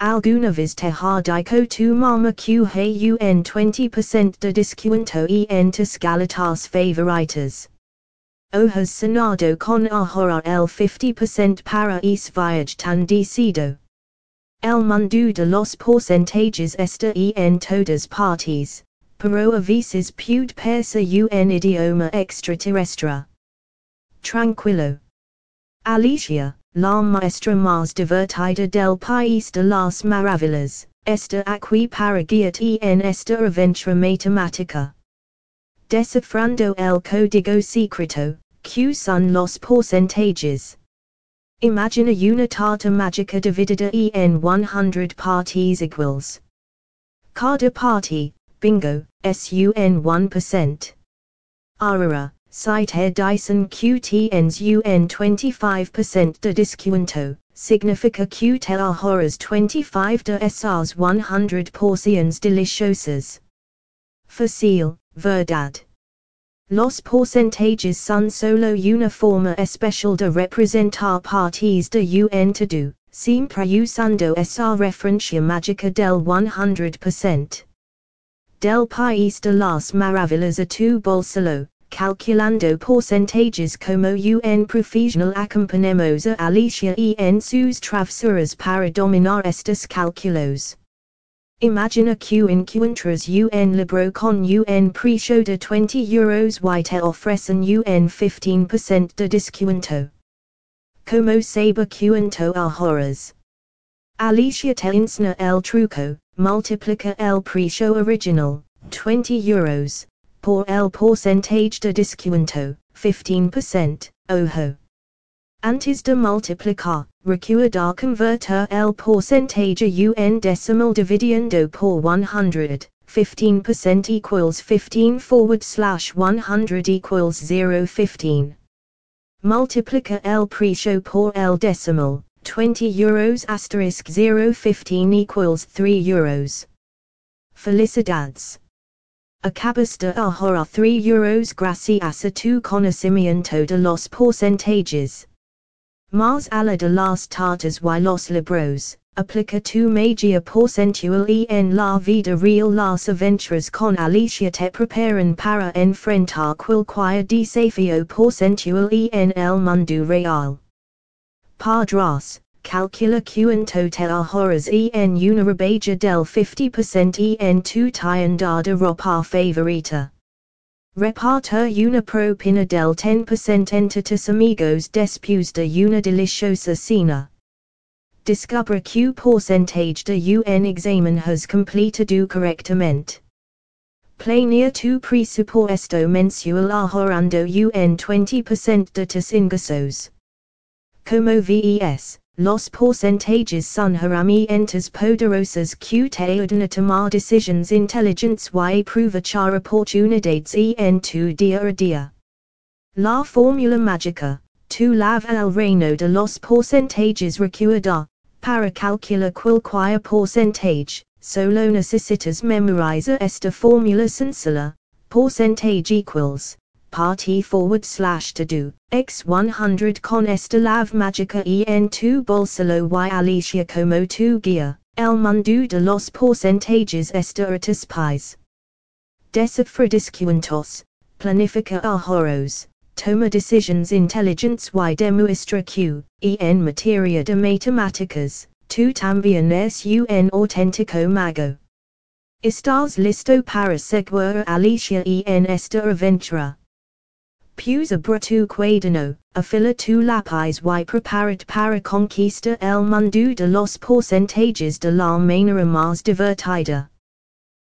Alguna vez dico tu mama que hey un 20% de descuento en tus galetas favoritas. Hojas Senado con ahorrar el 50% para es viaje tan decido. El mundo de los porcentages está en todas partes, pero a veces puede persa un idioma extraterrestre. Tranquilo. Alicia, la maestra más divertida del país de las maravillas, esta aquí para guiarte en esta aventura matemática. Descifrando el código secreto, Q son los porcentages. Imagina una tarta mágica dividida en 100 partes iguales. Cada party, bingo, sun 1%. Arara, Site air Dyson QTNs UN 25% de descuento, significa que te ahorras 25 de esas 100 porciones deliciosas. Fácil, verdad. Los porcentages son solo una forma especial de representar partes de un to do, siempre usando esa referencia mágica del 100%. Del país de las maravillas a tu bolsillo, calculando porcentages como un profesional acompañemos a Alicia en sus travesuras para dominar estos cálculos. Imagina que encuentras un libro con un precio de 20 euros y te ofrecen un 15% de descuento. Como saber cuánto ahorras. Alicia te enseña el truco, multiplica el precio original, 20 euros, por el porcentage de descuento, 15%, ojo. Antes de multiplicar, recuerda convertir el porcentage un decimal dividiendo por 100, 15% equals 15 forward slash 100 equals 0 015. Multiplica el precio por el decimal, 20 euros asterisk 0 015 equals 3 euros. Felicidades. Acabas de ahorrar 3 euros gracias a tu conocimiento de los porcentages. Más allá de las tartas y los libros, aplica tu magia porcentual en la vida real las aventuras con Alicia te preparan para enfrentar cualquier desafío porcentual en el mundo real. Padras, calcula cuánto te ahorras en una del 50% en tu tienda de ropa favorita. Reparta una propina del 10% entre tus amigos después de una deliciosa cena. Descubre que porcentage de un examen has completado correctamente. Planea tu presupuesto mensual ahorrando un 20% de tus ingresos. Como ves, los porcentages son herramientas poderosas que te ayudan a tomar decisiones inteligentes y aprovechar en tu día a día. La fórmula mágica, tu lava el reino de los porcentages recuerda, para calcular cualquier porcentage, solo necesitas memorizar esta fórmula sencilla, porcentage equals, party forward slash to do, x100 con esta lave magica en tu bolsillo y Alicia como tu guía, el mundo de los porcentages pies. Descifra descuentos, planifica ahorros, toma decisions intelligentes y demuestra que, en materia de matemáticas, tu también es un auténtico mago. Estás listo para seguir Alicia en esta aventura. Pusa tu cuaderno, afila tu lápiz y preparat para conquista el mundo de los porcentages de la manera más divertida.